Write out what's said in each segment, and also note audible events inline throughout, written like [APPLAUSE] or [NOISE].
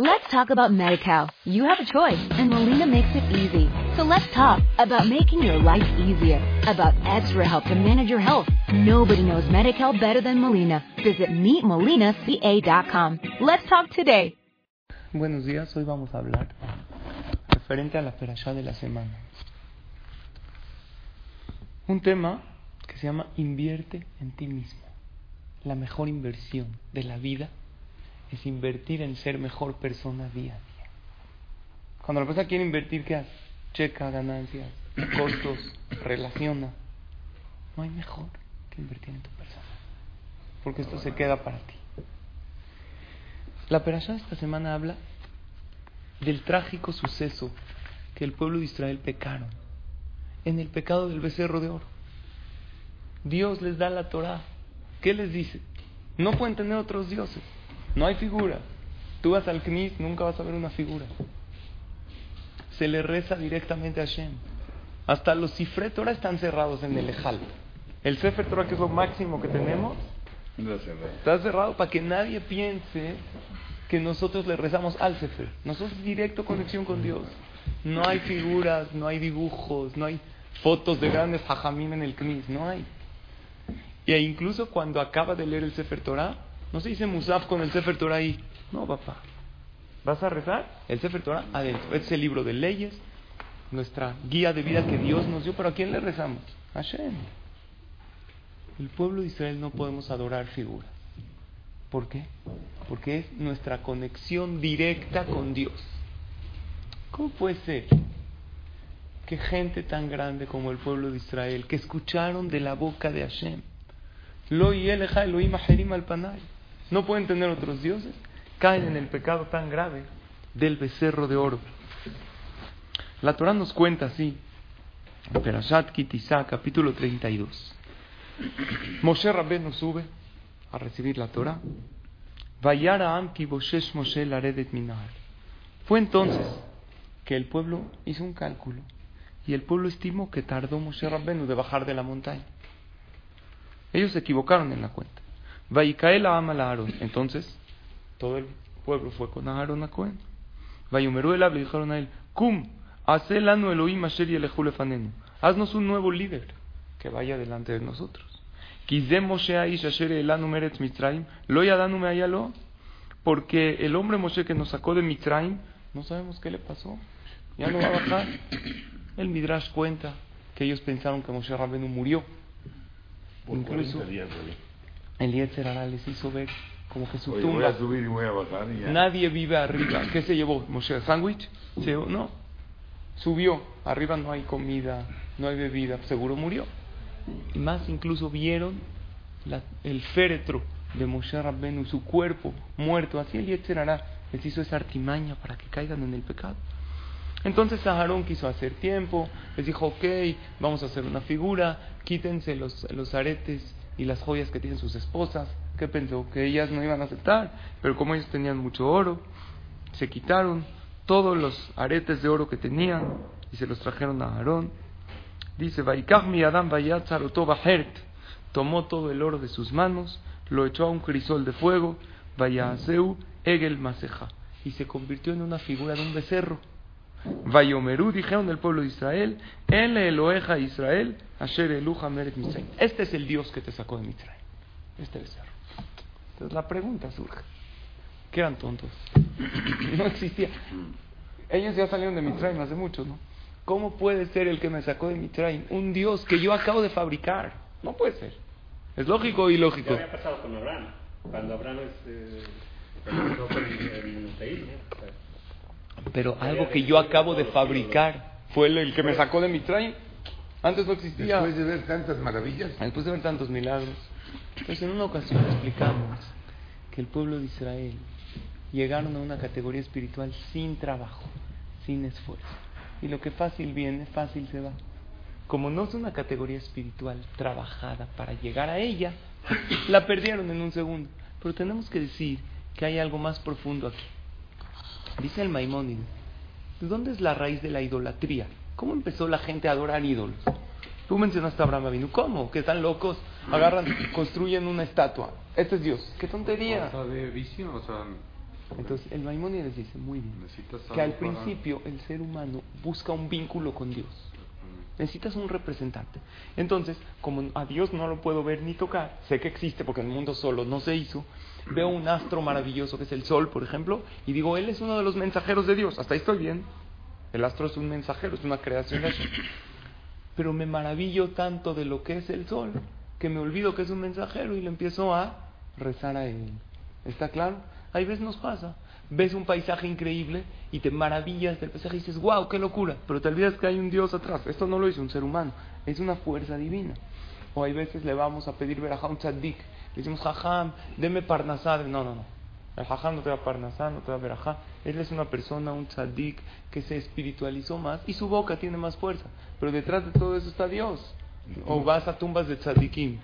Let's talk about MediCal. You have a choice, and Molina makes it easy. So let's talk about making your life easier, about extra help to manage your health. Nobody knows MediCal better than Molina. Visit meetmolinaca.com. Let's talk today. Buenos días, hoy vamos a hablar referente a la perashá de la semana. Un tema que se llama invierte en ti mismo. La mejor inversión de la vida es invertir en ser mejor persona día a día. Cuando la persona quiere invertir, ¿qué hace? Checa ganancias, [CLEARS THROAT] costos, relaciona. No hay mejor que invertir en tu persona. Porque esto se queda para ti. La perashá esta semana habla del trágico suceso que el pueblo de Israel pecaron en el pecado del becerro de oro. Dios les da la Torah. ¿Qué les dice? No pueden tener otros dioses. No hay figura. Tú vas al Knis, nunca vas a ver una figura. Se le reza directamente a Hashem. Hasta los cifret ahora están cerrados en el Ejal. El Sefer Torah, que es lo máximo que tenemos, está cerrado para que nadie piense que nosotros le rezamos al Sefer. Nosotros directo conexión con Dios. No hay figuras, no hay dibujos, no hay fotos de grandes hajamim en el Knis, no hay. Y incluso cuando acaba de leer el Sefer Torah, no se dice Musaf con el Sefer Torah ahí. No, papá. ¿Vas a rezar? El Sefer Torah adentro. Es el libro de leyes, nuestra guía de vida que Dios nos dio. ¿Pero a quién le rezamos? Hashem. El pueblo de Israel no podemos adorar figuras. ¿Por qué? Porque es nuestra conexión directa con Dios. ¿Cómo puede ser que gente tan grande como el pueblo de Israel, que escucharon de la boca de Hashem, lo y Elohim al panay, no pueden tener otros dioses, caen en el pecado tan grave del becerro de oro. La Torah nos cuenta así, Perashat Kitizá, capítulo 32. Moshe Rabbenu sube a recibir la Torah. Moshe laredet Fue entonces que el pueblo hizo un cálculo y el pueblo estimó que tardó Moshe Rabbenu de bajar de la montaña. Ellos se equivocaron en la cuenta. Vaikaela ama a Aarón. Entonces, todo el pueblo fue con Aarón a Cohen. Vayumeru el le dijeron a él, Cum, hacelanu Elohim asher lefanenu. Haznos un nuevo líder que vaya delante de nosotros. Moshe aish asher elanu meretz mitzrayim, lo yadanu meayalo. Porque el hombre Moshe que nos sacó de Mitzrayim, no sabemos qué le pasó. Ya no va a bajar. El Midrash cuenta que ellos pensaron que Moshe Rabbenu murió. Incluso el Yetzerara les hizo ver como que su tumba. Nadie vive arriba. ¿Qué se llevó? ¿Moshe sándwich? No. Subió. Arriba no hay comida, no hay bebida. Seguro murió. Y más incluso vieron el féretro de Moshe Rabbenu, su cuerpo muerto. Así el Yetzerara les hizo esa artimaña para que caigan en el pecado. Entonces Aarón quiso hacer tiempo, les dijo, ok, vamos a hacer una figura, quítense los, los aretes y las joyas que tienen sus esposas. ¿Qué pensó? Que ellas no iban a aceptar, pero como ellos tenían mucho oro, se quitaron todos los aretes de oro que tenían y se los trajeron a Aarón. Dice, mi Adam tomó todo el oro de sus manos, lo echó a un crisol de fuego, Vayaseu Egel Maseja, y se convirtió en una figura de un becerro. Vayomerú, dijeron del pueblo de Israel, en Eloeja Israel, Asher Eluja Meret Este es el Dios que te sacó de Mitzrayim. Este becerro. Entonces la pregunta surge. ¿Qué eran tontos? [CLEARS THROAT] No existía. Ellos ya salieron de Mitzrayim hace mucho, ¿no? ¿Cómo puede ser el que me sacó de Mitzrayim un Dios que yo acabo de fabricar? No puede ser. Es lógico o ilógico. ¿Qué había pasado con Abraham? Cuando Abraham es, eh, el, pero algo que yo acabo de fabricar fue el, que me sacó de mi train. Antes no existía. Después de ver tantas maravillas. Después de ver tantos milagros. Entonces, en una ocasión explicamos que el pueblo de Israel llegaron a una categoría espiritual sin trabajo, sin esfuerzo. Y lo que fácil viene, fácil se va. Como no es una categoría espiritual trabajada para llegar a ella, la perdieron en un segundo. Pero tenemos que decir que hay algo más profundo aquí. Dice el Maimónides, ¿de dónde es la raíz de la idolatría? ¿Cómo empezó la gente a adorar ídolos? Tú mencionaste a Abraham Avinu. ¿Cómo? Que están locos, agarran, construyen una estatua. Este es Dios. ¡Qué tontería! de visión, o sea, Entonces el Maimónides dice, muy bien, que al principio el ser humano busca un vínculo con Dios. Necesitas un representante. Entonces, como a Dios no lo puedo ver ni tocar, sé que existe porque el mundo solo no se hizo, veo un astro maravilloso que es el Sol, por ejemplo, y digo, Él es uno de los mensajeros de Dios. Hasta ahí estoy bien. El astro es un mensajero, es una creación de Hashem. Pero me maravillo tanto de lo que es el Sol que me olvido que es un mensajero y le empiezo a rezar a Él. ¿Está claro? Hay veces nos pasa. Ves un paisaje increíble y te maravillas del paisaje y dices, wow, qué locura. Pero te olvidas que hay un Dios atrás. Esto no lo hizo un ser humano, es una fuerza divina. O hay veces le vamos a pedir ver a un tzaddik. Le decimos, jajam, deme parnasá. No, no, no. El jajam no te da parnasá, no te da verajá. Él es una persona, un tzaddik, que se espiritualizó más y su boca tiene más fuerza. Pero detrás de todo eso está Dios. O vas a tumbas de tzaddikim,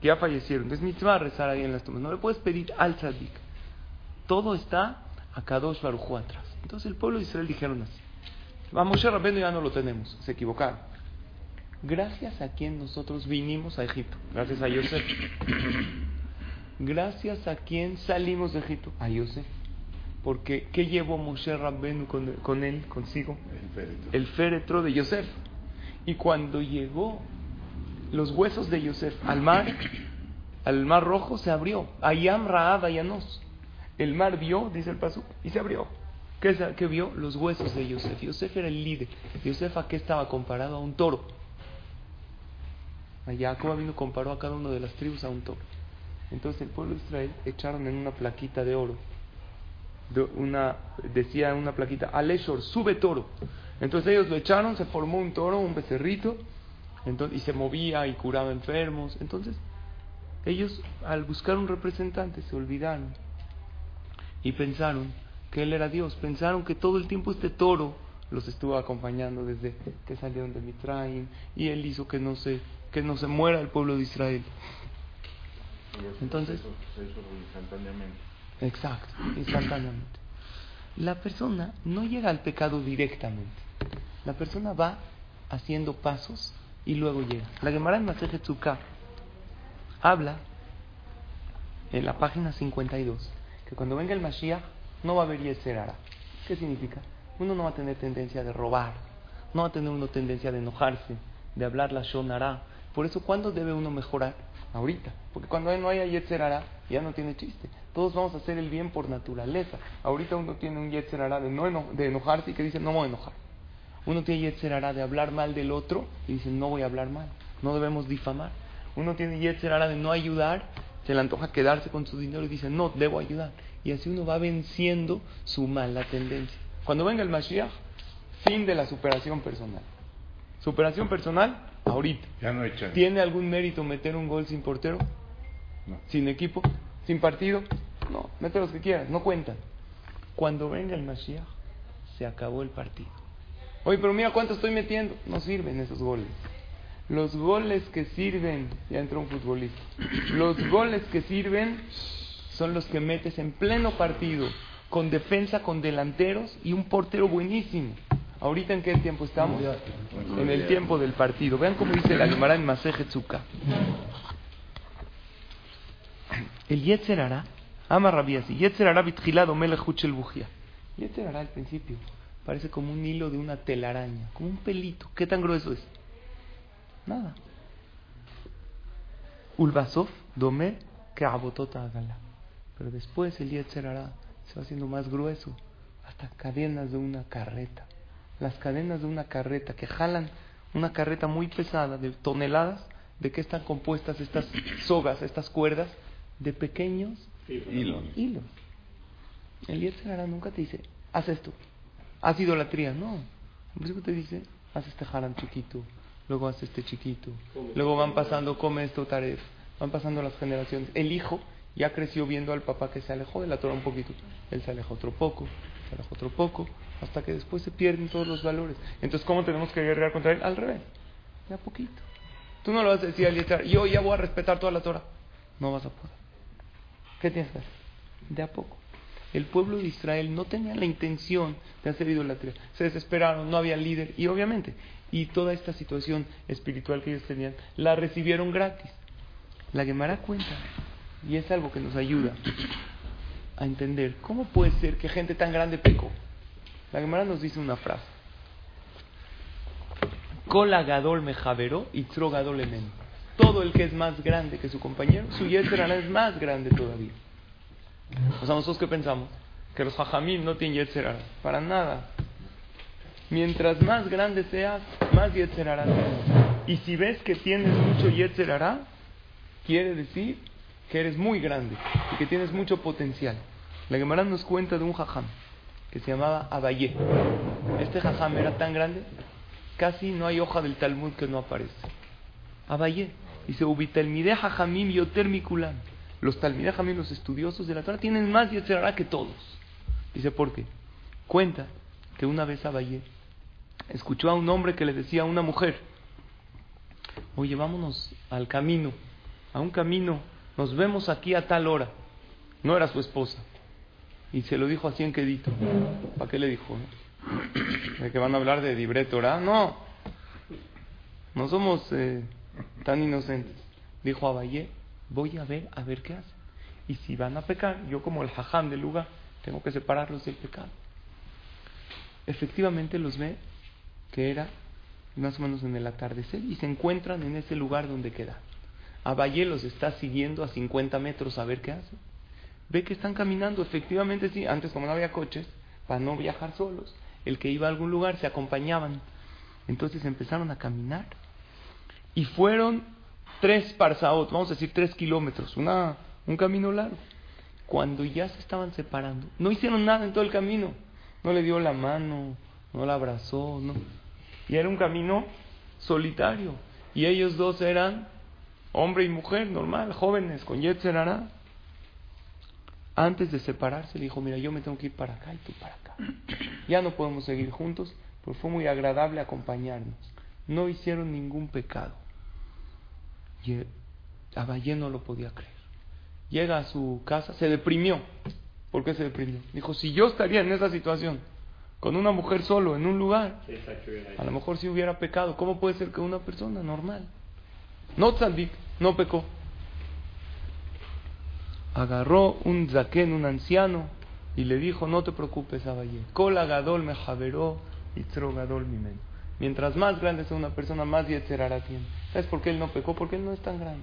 que ya fallecieron. Entonces, mitzvah rezar ahí en las tumbas. No le puedes pedir al tzaddik. Todo está a Kadosh Baruj atrás. Entonces el pueblo de Israel dijeron así. A Moshe Rabbeinu ya no lo tenemos, se equivocaron. Gracias a quien nosotros vinimos a Egipto, gracias a Yosef. Gracias a quien salimos de Egipto, a Yosef. Porque ¿qué llevó Moshe Rabbeinu con, con él, consigo? El féretro. El féretro de Yosef. Y cuando llegó los huesos de Yosef al mar, al mar rojo se abrió. Ayam Raab Ayanos. El mar vio, dice el paso, y se abrió. ¿Qué, vio? Los huesos de Yosef. Yosef era el líder. Yosef a qué estaba comparado? A un toro. Allá Jacob vino comparó a cada uno de las tribus a un toro. Entonces el pueblo de Israel echaron en una plaquita de oro. una, decía en una plaquita, Aleshor, sube toro. Entonces ellos lo echaron, se formó un toro, un becerrito, y se movía y curaba enfermos. Entonces, ellos al buscar un representante se olvidaron y pensaron que él era Dios. Pensaron que todo el tiempo este toro los estuvo acompañando desde que salieron de Mitraim y él hizo que no se que no se muera el pueblo de Israel. Entonces-. Exacto, instantáneamente. La persona no llega al pecado directamente. La persona va haciendo pasos y luego llega. La Gemara en Tzukah habla en la página 52 que cuando venga el Mashiach no va a haber Yetzer Hara. ¿Qué significa? Uno no va a tener tendencia de robar, no va a tener uno tendencia de enojarse, de hablar la Shonara. Por eso, ¿cuándo debe uno mejorar? Ahorita. Porque cuando no haya Yetzer Hara, ya no tiene chiste. Todos vamos a hacer el bien por naturaleza. Ahorita uno tiene un Yetzer Hara de, no de enojarse y que dice, no voy a enojar. Uno tiene Yetzer Hara de hablar mal del otro y dice, no voy a hablar mal. No debemos difamar. Uno tiene Yetzer Hara de no ayudar, se le antoja quedarse con su dinero y dice, no, debo ayudar. Y así uno va venciendo su mala tendencia. Cuando venga el Mashiach, fin de la superación personal. Superación personal, ahorita. Ya no echan. ¿Tiene algún mérito meter un gol sin portero? No. ¿Sin equipo? ¿Sin partido? No, mete los que quieras, no cuentan. Cuando venga el Mashiach, se acabó el partido. Oye, pero mira cuánto estoy metiendo. No sirven esos goles. Los goles que sirven, ya entró un futbolista. Los goles que sirven son los que metes en pleno partido, con defensa, con delanteros y un portero buenísimo. Ahorita en qué tiempo estamos? En el tiempo del partido. Vean cómo dice la Gemara en Maseje Tzukah. El Yetzer Hara, ama Rabbi así, Yetzer Hara bitjilado melech huchel bujía. Yetzer Hara al principio parece como un hilo de una telaraña, como un pelito. ¿Qué tan grueso es? Nada. Ulbasov, domé, que abotota. Pero después el Yetzer Hara se va haciendo más grueso, hasta cadenas de una carreta. Las cadenas de una carreta que jalan una carreta muy pesada de toneladas. ¿De qué están compuestas estas sogas, estas cuerdas? De pequeños Hilos. hilos. El Yetzer Hara nunca te dice, haz esto, haz idolatría. No. En principio te dice, haz este haram chiquito, luego haz este chiquito, luego van pasando, come esto, taref. Van pasando las generaciones. El hijo ya creció viendo al papá que se alejó de la Torah un poquito. Él se alejó otro poco, se alejó otro poco, hasta que después se pierden todos los valores. Entonces, ¿cómo tenemos que guerrear contra él? Al revés, de a poquito. Tú no lo vas a decir al yo ya voy a respetar toda la Torah. No vas a poder. ¿Qué tienes que hacer? De a poco. El pueblo de Israel no tenía la intención de hacer idolatría. Se desesperaron, no había líder. Y obviamente, y toda esta situación espiritual que ellos tenían, la recibieron gratis. La Gemara cuenta, y es algo que nos ayuda. a entender cómo puede ser que gente tan grande pecó. La Gemara nos dice una frase. Kola gadol mejaveró y tro gadol emen. Todo el que es más grande que su compañero, su yetzer hará es más grande todavía. O sea, nosotros qué pensamos? Que los hajamim no tienen yetzer hará. Para nada. Mientras más grande seas, más yetzer hará tienes. Y si ves que tienes mucho yetzer hará, quiere decir que eres muy grande y que tienes mucho potencial. La Gemara nos cuenta de un jajam que se llamaba Abayé. Este jajam era tan grande, casi no hay hoja del Talmud que no aparece. Abayé. Dice, Ubitalmide jajamim yoter. Los talmideh jajamim, los estudiosos de la Torah, tienen más yetzerara que todos. Dice, ¿por qué? Cuenta que una vez Abayé escuchó a un hombre que le decía a una mujer, oye, vámonos al camino, a un camino, nos vemos aquí a tal hora. No era su esposa. Y se lo dijo así en quedito. ¿Para qué le dijo? ¿De que van a hablar de Dibre Torah? No. No somos eh, tan inocentes. Dijo Abayé, voy a ver, a ver qué hacen. Y si van a pecar, yo como el jajam del lugar, tengo que separarlos del pecado. Efectivamente los ve que era más o menos en el atardecer y se encuentran en ese lugar donde queda. Abayé los está siguiendo a 50 metros a ver qué hacen. Ve que están caminando, efectivamente sí, antes como no había coches, para no viajar solos, el que iba a algún lugar se acompañaban. Entonces empezaron a caminar y fueron tres parsaot, vamos a decir tres kilómetros, una, un camino largo. Cuando ya se estaban separando, no hicieron nada en todo el camino, no le dio la mano, no la abrazó, no. Y era un camino solitario. Y ellos dos eran hombre y mujer, normal, jóvenes, con Yetzer Hará. Antes de separarse, le dijo, mira, yo me tengo que ir para acá y tú para acá. Ya no podemos seguir juntos, pero fue muy agradable acompañarnos. No hicieron ningún pecado. Y Abayé no lo podía creer. Llega a su casa, se deprimió. ¿Por qué se deprimió? Dijo, si yo estaría en esa situación, con una mujer solo, en un lugar, a lo mejor si hubiera pecado. ¿Cómo puede ser que una persona normal, no tzadik, no pecó? Agarró un zaquén, un anciano, y le dijo, no te preocupes, Abayé. Gadol me javeró y gadol mi men. Mientras más grande sea una persona, más yetzerara tiene. ¿Sabes por qué él no pecó? Porque él no es tan grande.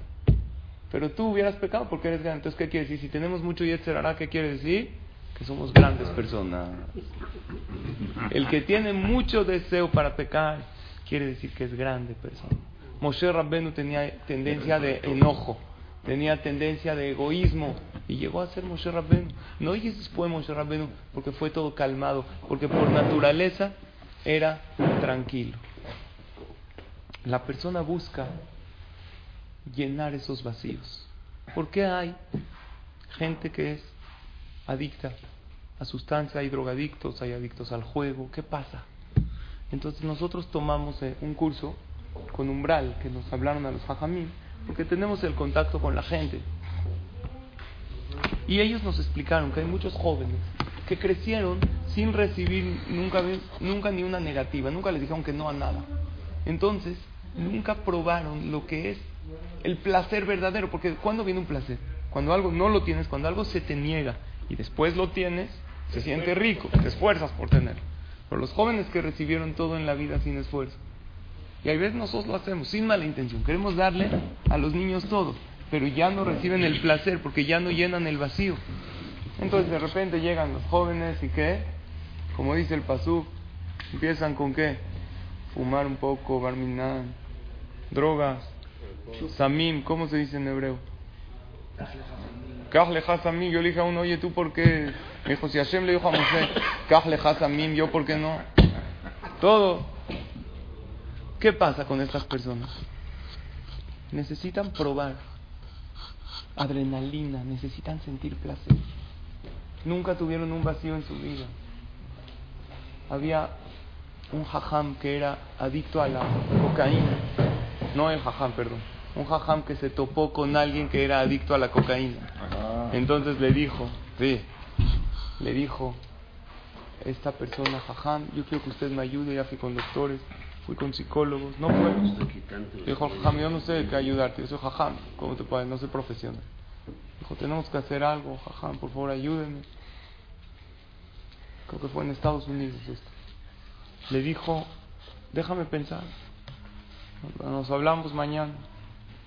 Pero tú hubieras pecado porque eres grande. Entonces, ¿qué quiere decir? Si tenemos mucho yetzerara, ¿qué quiere decir? Que somos grandes personas. El que tiene mucho deseo para pecar, quiere decir que es grande persona. Moshe Rabbenu tenía tendencia de enojo, tenía tendencia de egoísmo y llegó a ser Moshe Rabbenu. No y después Moshe Rabbenu porque fue todo calmado, porque por naturaleza era tranquilo. La persona busca llenar esos vacíos. ¿Por qué hay gente que es adicta a sustancia, hay drogadictos, hay adictos al juego? ¿Qué pasa? Entonces nosotros tomamos eh, un curso con umbral que nos hablaron a los hajamim, porque tenemos el contacto con la gente. Y ellos nos explicaron que hay muchos jóvenes que crecieron sin recibir nunca, nunca ni una negativa, nunca les dijeron que no a nada. Entonces, nunca probaron lo que es el placer verdadero, porque ¿cuándo viene un placer? Cuando algo no lo tienes, cuando algo se te niega y después lo tienes, se siente rico, te esfuerzas por tenerlo. Pero los jóvenes que recibieron todo en la vida sin esfuerzo, y a veces nosotros lo hacemos sin mala intención, queremos darle a los niños todo, pero ya no reciben el placer porque ya no llenan el vacío. Entonces de repente llegan los jóvenes y qué, como dice el pasú, empiezan con qué, fumar un poco, barminan, drogas, samim, ¿cómo se dice en hebreo? samim, yo le dije a uno, oye, ¿tú por qué? Me dijo, si Hashem le dijo a Moshe, samim, yo por qué no? Todo. ¿Qué pasa con estas personas? Necesitan probar adrenalina, necesitan sentir placer. Nunca tuvieron un vacío en su vida. Había un jajam que era adicto a la cocaína. No el jajam, perdón. Un jajam que se topó con alguien que era adicto a la cocaína. Entonces le dijo, sí, le dijo, esta persona, jajam, yo quiero que usted me ayude, ya fui con doctores, fui con psicólogos, no puedo. Dijo, jajam, yo no sé qué ayudarte, yo soy jajam, ¿cómo te puedes? No soy profesional. Dijo, tenemos que hacer algo, jajam, por favor ayúdenme. Creo que fue en Estados Unidos esto. Le dijo, déjame pensar. Nos hablamos mañana.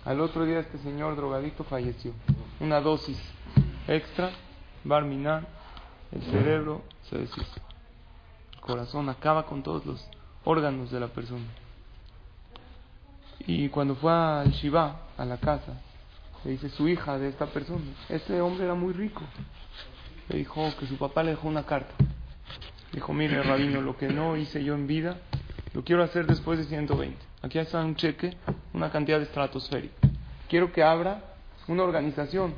Al otro día este señor drogadicto falleció. Una dosis extra, barminar, el cerebro se deshizo. El corazón acaba con todos los órganos de la persona. Y cuando fue al Shiva, a la casa, le dice su hija de esta persona, este hombre era muy rico. Le dijo que su papá le dejó una carta. Dijo, mire, rabino, lo que no hice yo en vida, lo quiero hacer después de 120. Aquí está un cheque, una cantidad estratosférica. Quiero que abra una organización.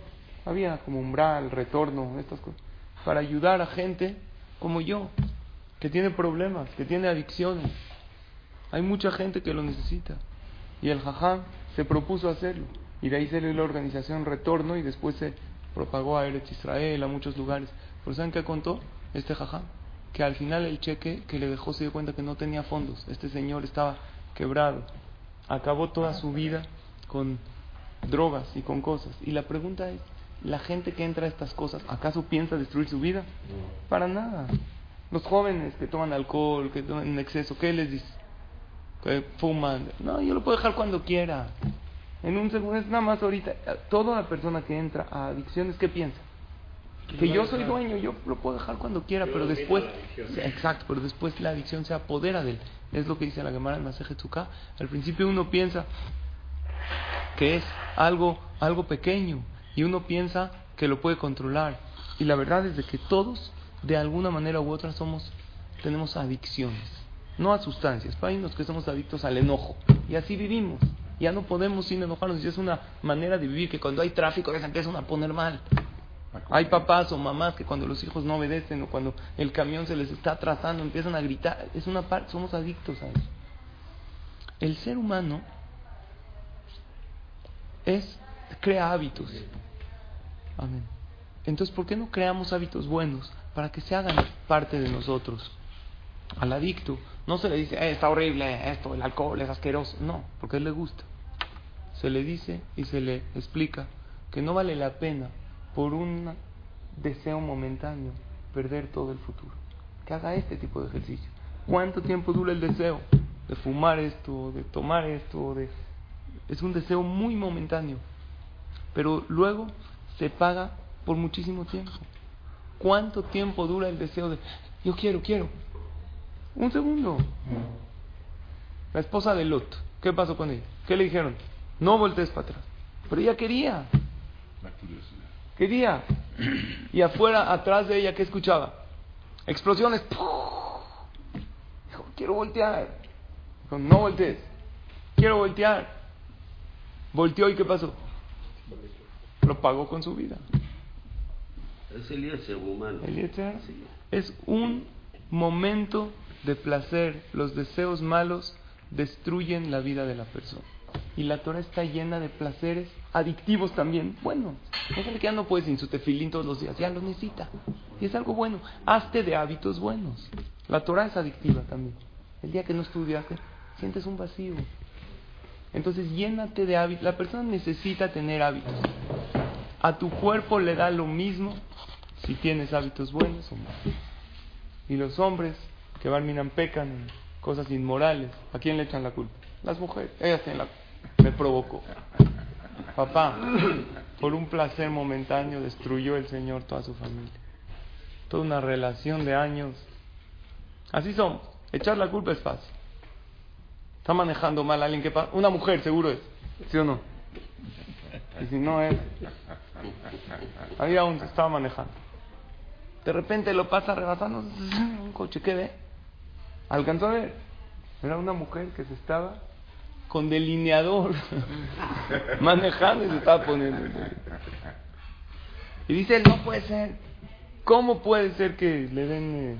Había como umbral, retorno, estas cosas. Para ayudar a gente como yo, que tiene problemas, que tiene adicciones. Hay mucha gente que lo necesita. Y el jajam se propuso hacerlo. Y de ahí salió la organización Retorno y después se propagó a Eretz Israel, a muchos lugares. ¿Por saben qué contó este jajam? Que al final el cheque que le dejó se dio cuenta que no tenía fondos. Este señor estaba quebrado. Acabó toda su vida con drogas y con cosas. Y la pregunta es, ¿la gente que entra a estas cosas, acaso piensa destruir su vida? Para nada. Los jóvenes que toman alcohol, que toman en exceso, ¿qué les dice? Que fuman. No, yo lo puedo dejar cuando quiera. En un segundo, es nada más ahorita. Toda la persona que entra a adicciones, ¿qué piensa? Que yo soy dueño, yo lo puedo dejar cuando quiera, pero después, exacto, pero después la adicción se apodera de él. Es lo que dice la Gemara en Maseje Tzuká. Al principio uno piensa que es algo, algo pequeño y uno piensa que lo puede controlar. Y la verdad es de que todos, de alguna manera u otra, somos, tenemos adicciones. No a sustancias, para los que somos adictos al enojo. Y así vivimos. Ya no podemos sin enojarnos. Y es una manera de vivir que cuando hay tráfico ya se empiezan a poner mal. Hay papás o mamás que cuando los hijos no obedecen o cuando el camión se les está atrasando empiezan a gritar. Es una parte, somos adictos a eso. El ser humano es crea hábitos. Amén. Entonces, ¿por qué no creamos hábitos buenos para que se hagan parte de nosotros? Al adicto no se le dice, eh, está horrible esto, el alcohol es asqueroso. No, porque él le gusta. Se le dice y se le explica que no vale la pena por un deseo momentáneo perder todo el futuro. Que haga este tipo de ejercicio. ¿Cuánto tiempo dura el deseo de fumar esto, de tomar esto? De... Es un deseo muy momentáneo, pero luego se paga por muchísimo tiempo. ¿Cuánto tiempo dura el deseo de yo quiero, quiero? Un segundo. La esposa de Lot, ¿qué pasó con ella? ¿Qué le dijeron? No voltees para atrás. Pero ella quería. Quería. Y afuera, atrás de ella, ¿qué escuchaba? Explosiones. Dijo, quiero voltear. Dijo, no voltees. Quiero voltear. Volteó y ¿qué pasó? Lo pagó con su vida. Es el humano. Eliezer es un momento de placer. Los deseos malos destruyen la vida de la persona. Y la Torah está llena de placeres adictivos también. Bueno, hay gente que ya no puede sin su tefilín todos los días, ya lo necesita. Y es algo bueno. Hazte de hábitos buenos. La Torah es adictiva también. El día que no estudiaste, sientes un vacío. Entonces llénate de hábitos. La persona necesita tener hábitos. A tu cuerpo le da lo mismo si tienes hábitos buenos o malos. Y los hombres que barminan pecan en cosas inmorales, ¿a quién le echan la culpa? Las mujeres. Ellas tienen la. Me provocó. Papá, por un placer momentáneo destruyó el Señor toda su familia. Toda una relación de años. Así somos. Echar la culpa es fácil. Está manejando mal a alguien que pasa. Una mujer, seguro es. ¿Sí o no? Y si no es. Había un estaba manejando. De repente lo pasa rebasando [LAUGHS] un coche. ¿Qué ve? Alcanzó a ver. Era una mujer que se estaba con delineador manejando y se estaba poniendo. Y dice él, no puede ser. ¿Cómo puede ser que le den eh,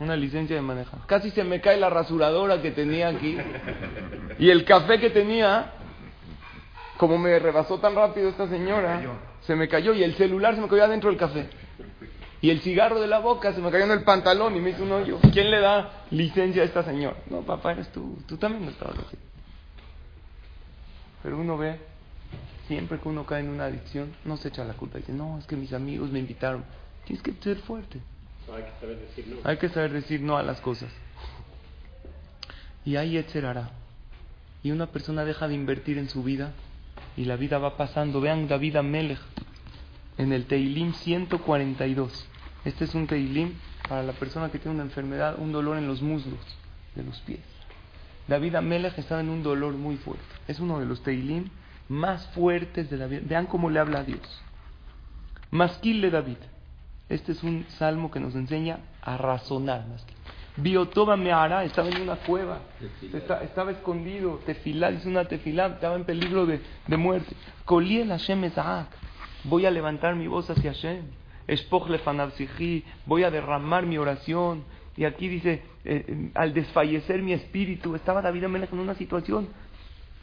una licencia de manejar? Casi se me cae la rasuradora que tenía aquí. Y el café que tenía, como me rebasó tan rápido esta señora, se me cayó y el celular se me cayó adentro del café. Y el cigarro de la boca se me cayó en el pantalón y me hizo un hoyo. ¿Quién le da licencia a esta señora? No, papá, eres tú. Tú también no estabas aquí. Pero uno ve siempre que uno cae en una adicción, no se echa la culpa. Dice, no, es que mis amigos me invitaron. Tienes que ser fuerte. No, hay que saber decir no. Hay que saber decir no a las cosas. Y ahí hará. Y una persona deja de invertir en su vida y la vida va pasando. Vean David Amelech en el Teilim 142. Este es un Teilim para la persona que tiene una enfermedad, un dolor en los muslos de los pies. David Amelech estaba en un dolor muy fuerte. Es uno de los Teilim más fuertes de la vida. Vean cómo le habla a Dios. Masquil de David. Este es un salmo que nos enseña a razonar. Biotoba Meara estaba en una cueva, estaba escondido. Tefilá, dice una tefilá, estaba en peligro de, de muerte. Coliel Hashem Voy a levantar mi voz hacia Hashem. Espoch voy a derramar mi oración. Y aquí dice, eh, eh, al desfallecer mi espíritu, estaba David Amelech en una situación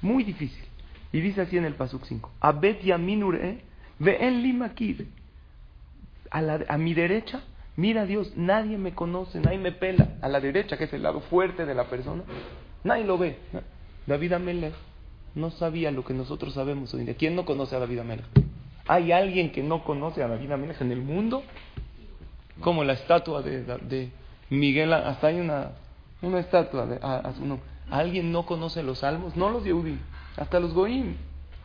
muy difícil. Y dice así en el Pasuk 5, Abet Yaminure, en Limakid. A, la, a mi derecha, mira Dios, nadie me conoce, nadie me pela. A la derecha, que es el lado fuerte de la persona, nadie lo ve. David Amelech no sabía lo que nosotros sabemos hoy día. ¿Quién no conoce a David Amelech? ¿Hay alguien que no conoce a David Amelech en el mundo? Como la estatua de, de Miguel, hasta hay una, una estatua de, a, su nombre. ¿Alguien no conoce los salmos? No los Yehudi, hasta los Goim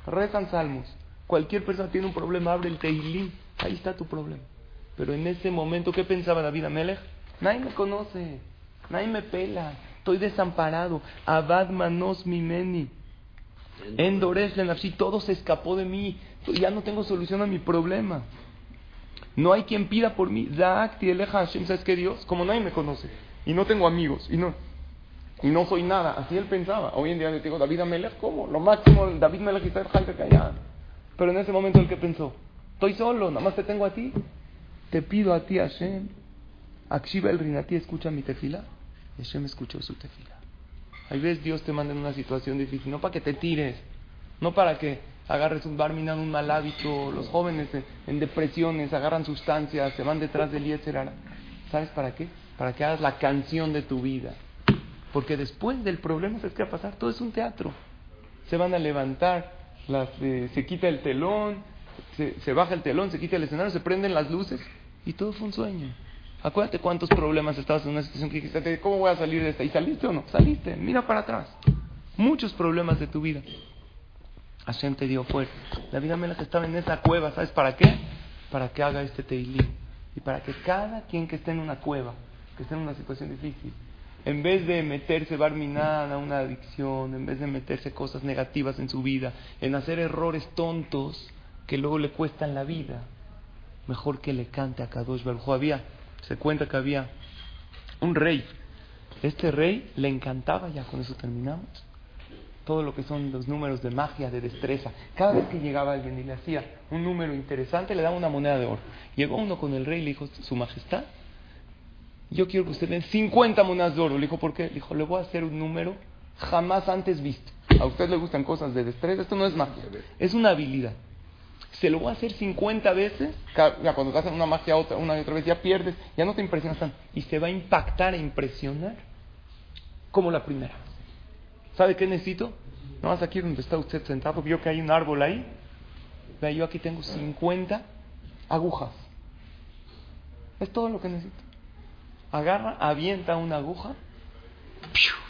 rezan salmos. Cualquier persona tiene un problema, abre el Teilim, ahí está tu problema. Pero en ese momento, ¿qué pensaba David Amelech? Nadie me conoce, nadie me pela, estoy desamparado. Abad manos mimeni. Endores así todo se escapó de mí, ya no tengo solución a mi problema. No hay quien pida por mí. ¿sabes qué Dios? Como nadie me conoce y no tengo amigos y no, y no soy nada. Así él pensaba. Hoy en día le digo, David Amelech, ¿cómo? Lo máximo, David Melech está callado. Pero en ese momento el que pensó, estoy solo, nada más te tengo a ti. Te pido a ti, Hashem. Akshiva el Rinati, escucha mi tefila. Hashem escuchó su tefila. Hay veces Dios te manda en una situación difícil, no para que te tires, no para que agarres un barminan, un mal hábito, los jóvenes en, depresiones agarran sustancias, se van detrás del Yetzerara. ¿Sabes para qué? Para que hagas la canción de tu vida. Porque después del problema, ¿sabes qué va a pasar? Todo es un teatro. Se van a levantar, eh, se quita el telón, se, se baja el telón, se quita el escenario, se prenden las luces y todo fue un sueño. Acuérdate cuántos problemas estabas en una situación que dijiste, ¿cómo voy a salir de esta? ¿Y saliste o no? Saliste, mira para atrás. Muchos problemas de tu vida. Hashem te dio fuerza. Vida que estaba en esa cueva, ¿sabes para qué? Para que haga este teilí. Y para que cada quien que esté en una cueva, que esté en una situación difícil, en vez de meterse barminada a una adicción, en vez de meterse cosas negativas en su vida, en hacer errores tontos que luego le cuestan la vida, mejor que le cante a Kadosh Baruj Había, se cuenta que había un rey. Este rey le encantaba, ya con eso terminamos, todo lo que son los números de magia, de destreza. Cada vez que llegaba alguien y le hacía un número interesante, le daba una moneda de oro. Llegó uno con el rey y le dijo, Su Majestad, yo quiero que usted den 50 monedas de oro. Le dijo, ¿por qué? Le dijo, le voy a hacer un número jamás antes visto. A usted le gustan cosas de destreza, esto no es magia, es una habilidad. Se lo voy a hacer 50 veces, ya cuando te hacen una magia otra, una y otra vez, ya pierdes, ya no te impresionas tanto. Y se va a impactar e impresionar como la primera. ¿Sabe qué necesito? No más aquí donde está usted sentado, vio que hay un árbol ahí. Vea, yo aquí tengo 50 agujas. Es todo lo que necesito. Agarra, avienta una aguja,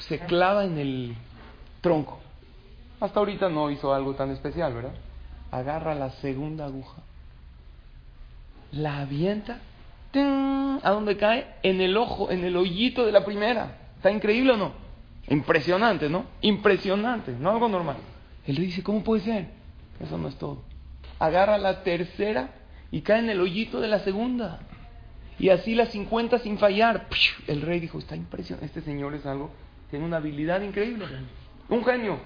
se clava en el tronco. Hasta ahorita no hizo algo tan especial, ¿verdad? Agarra la segunda aguja, la avienta, ¿a dónde cae? En el ojo, en el hoyito de la primera. ¿Está increíble o no? Impresionante, ¿no? Impresionante, no algo normal. Él le dice, ¿cómo puede ser? Eso no es todo. Agarra la tercera y cae en el hoyito de la segunda. Y así las 50 sin fallar. El rey dijo, está impresionante. Este señor es algo, tiene una habilidad increíble. Un genio.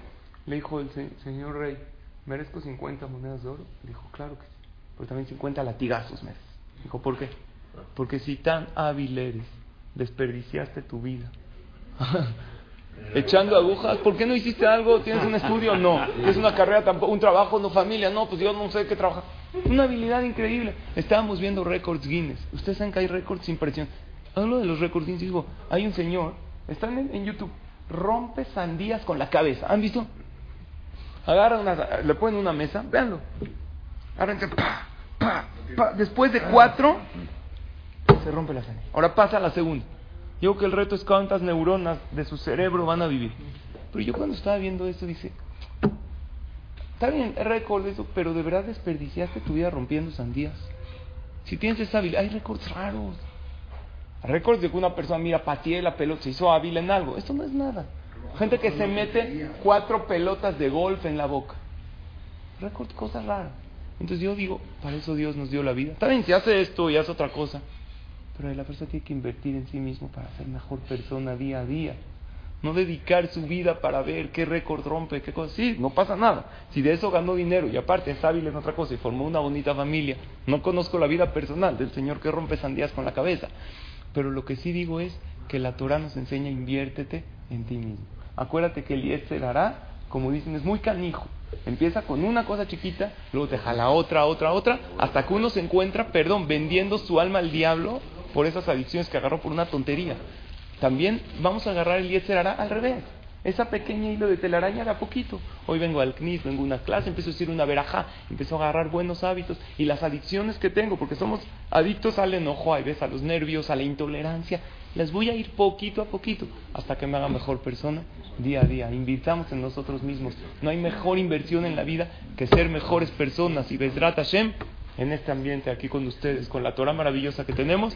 Le dijo el señor rey, ¿merezco 50 monedas de oro? Le dijo, claro que sí. Pero también 50 latigazos mereces. Dijo, ¿por qué? Porque si tan hábil eres, desperdiciaste tu vida. [LAUGHS] echando agujas. ¿Por qué no hiciste algo? ¿Tienes un estudio? No. ¿Tienes una carrera tampoco? ¿Un trabajo? ¿No familia? No, pues yo no sé qué trabajar. Una habilidad increíble. Estábamos viendo récords Guinness. Ustedes saben que hay récords sin presión. Hablo de los récords Guinness. Digo, hay un señor, están en, YouTube, rompe sandías con la cabeza. ¿Han visto? Agarran una, le ponen una mesa, véanlo. Agárrense, pa, pa. Después de cuatro, se rompe la sangre. Ahora pasa a la segunda. Creo que el reto es cuántas neuronas de su cerebro van a vivir. Pero yo cuando estaba viendo esto, dice, está bien, récord pero de verdad desperdiciaste tu vida rompiendo sandías. Si tienes esa habilidad, hay récords raros. Récords de que una persona, mira, pateé la pelota, se hizo hábil en algo. Esto no es nada. Gente que se mete cuatro pelotas de golf en la boca. Récord, cosas raras. Entonces yo digo, para eso Dios nos dio la vida. Está bien, si hace esto y hace otra cosa. Pero la persona tiene que invertir en sí mismo para ser mejor persona día a día. No dedicar su vida para ver qué récord rompe, qué cosa. Sí, no pasa nada. Si de eso ganó dinero y aparte es hábil en otra cosa y formó una bonita familia, no conozco la vida personal del señor que rompe sandías con la cabeza. Pero lo que sí digo es que la Torah nos enseña inviértete en ti mismo. Acuérdate que el Yetzer hará, como dicen, es muy canijo. Empieza con una cosa chiquita, luego te jala otra, otra, otra, hasta que uno se encuentra, perdón, vendiendo su alma al diablo por esas adicciones que agarró por una tontería. También vamos a agarrar el Yetzer hará al revés. Esa pequeña hilo de telaraña de a poquito. Hoy vengo al CNIS, vengo a una clase, empiezo a decir una verajá, empiezo a agarrar buenos hábitos y las adicciones que tengo, porque somos adictos al enojo, a veces a los nervios, a la intolerancia, las voy a ir poquito a poquito hasta que me haga mejor persona día a día. Invitamos en nosotros mismos. No hay mejor inversión en la vida que ser mejores personas y Besrat Hashem en este ambiente aquí con ustedes, con la Torah maravillosa que tenemos,